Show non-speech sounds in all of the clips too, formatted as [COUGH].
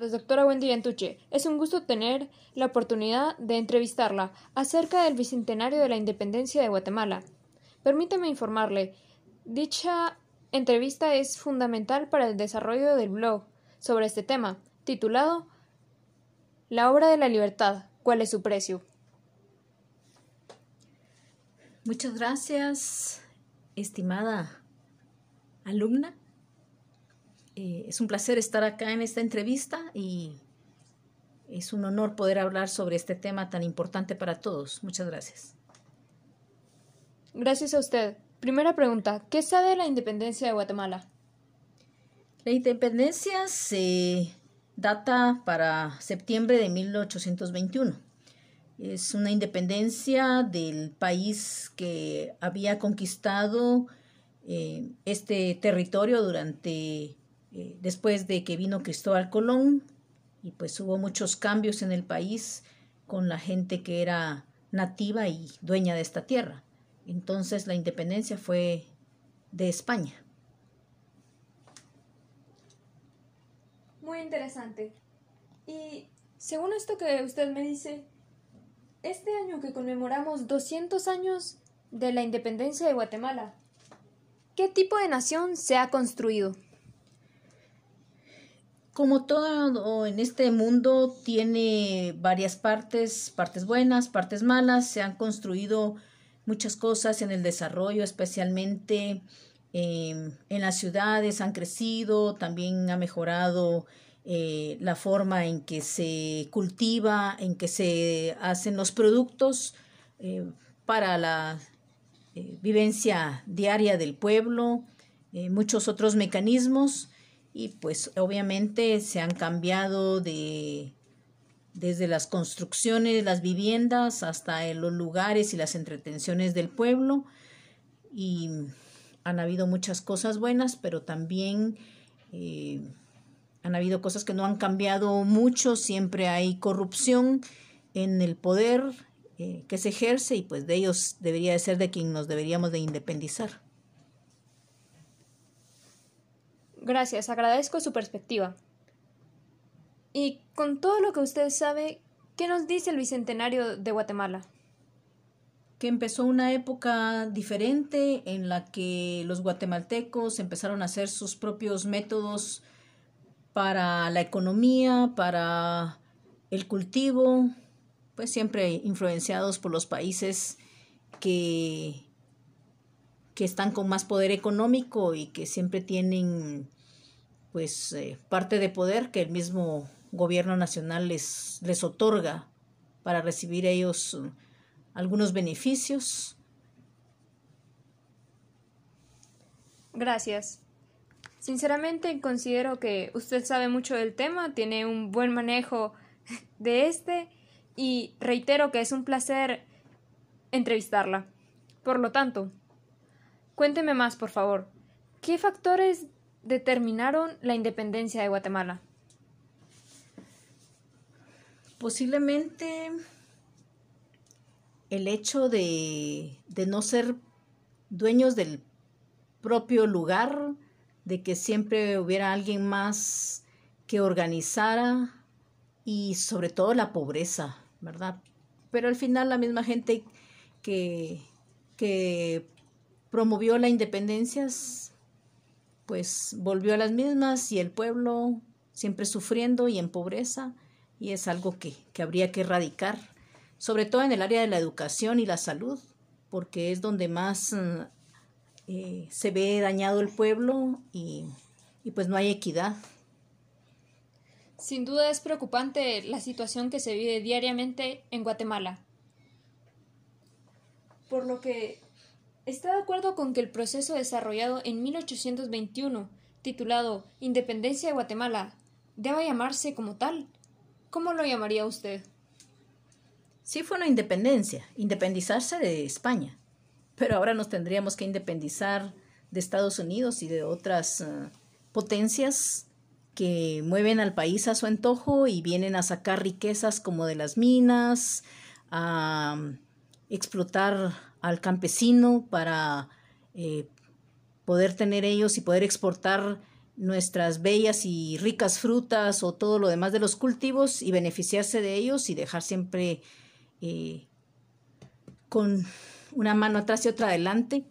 doctora Wendy Antuche. Es un gusto tener la oportunidad de entrevistarla acerca del bicentenario de la independencia de Guatemala. Permítame informarle, dicha entrevista es fundamental para el desarrollo del blog sobre este tema, titulado La obra de la libertad, ¿cuál es su precio? Muchas gracias, estimada alumna. Eh, es un placer estar acá en esta entrevista y es un honor poder hablar sobre este tema tan importante para todos. Muchas gracias. Gracias a usted. Primera pregunta, ¿qué sabe de la independencia de Guatemala? La independencia se data para septiembre de 1821. Es una independencia del país que había conquistado eh, este territorio durante eh, después de que vino Cristóbal Colón y pues hubo muchos cambios en el país con la gente que era nativa y dueña de esta tierra. Entonces la independencia fue de España. Muy interesante. Y según esto que usted me dice, este año que conmemoramos 200 años de la independencia de Guatemala, ¿qué tipo de nación se ha construido? Como todo en este mundo tiene varias partes, partes buenas, partes malas, se han construido muchas cosas en el desarrollo, especialmente em, en las ciudades han crecido, también ha mejorado eh, la forma en que se cultiva, en que se hacen los productos eh, para la eh, vivencia diaria del pueblo, muchos otros mecanismos y pues obviamente se han cambiado de desde las construcciones, las viviendas, hasta los lugares y las entretenciones del pueblo. Y han habido muchas cosas buenas, pero también eh, han habido cosas que no han cambiado mucho. Siempre hay corrupción en el poder eh, que se ejerce y pues de ellos debería de ser de quien nos deberíamos de independizar. Gracias, agradezco su perspectiva. Y con todo lo que usted sabe, ¿qué nos dice el Bicentenario de Guatemala? Que empezó una época diferente en la que los guatemaltecos empezaron a hacer sus propios métodos para la economía, para el cultivo, pues siempre influenciados por los países que, que están con más poder económico y que siempre tienen pues eh, parte de poder que el mismo gobierno nacional les, les otorga para recibir ellos mm, algunos beneficios. Gracias. Sinceramente considero que usted sabe mucho del tema, tiene un buen manejo [LAUGHS] de este y reitero que es un placer entrevistarla. Por lo tanto, cuénteme más, por favor. ¿Qué factores determinaron la independencia de Guatemala? Posiblemente el hecho de, de no ser dueños del propio lugar, de que siempre hubiera alguien más que organizara y sobre todo la pobreza, ¿verdad? Pero al final la misma gente que, que promovió la independencia pues volvió a las mismas y el pueblo siempre sufriendo y en pobreza y es algo que, habría que erradicar, sobre todo en el área de la educación y la salud, porque es donde más eh, se ve dañado el pueblo y, y pues no hay equidad. Sin duda es preocupante la situación que se vive diariamente en Guatemala. Por lo que Está de acuerdo con que el proceso desarrollado en 1821, titulado Independencia de Guatemala, deba llamarse como tal. ¿Cómo lo llamaría usted? Sí fue una independencia, independizarse de España, pero ahora nos tendríamos que independizar de Estados Unidos y de otras eh, potencias que mueven al país a su antojo y vienen a sacar riquezas como de las minas, a explotar al campesino para eh, poder tener ellos y poder exportar nuestras bellas y ricas frutas o todo lo demás de los cultivos y beneficiarse de ellos y dejar siempre eh, con una mano atrás y otra adelante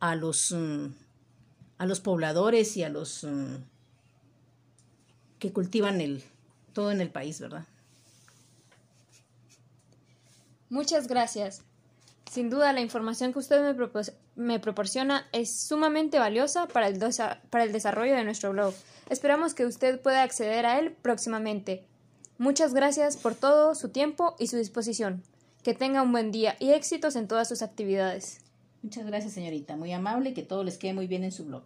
a los, mm, a los pobladores y a los mm, que cultivan el, todo en el país, ¿verdad? Muchas gracias. Sin duda, la información que usted me, proporciona es sumamente valiosa para el, para el desarrollo de nuestro blog. Esperamos que usted pueda acceder a él próximamente. Muchas gracias por todo su tiempo y su disposición. Que tenga un buen día y éxitos en todas sus actividades. Muchas gracias, señorita. Muy amable y que todo les quede muy bien en su blog.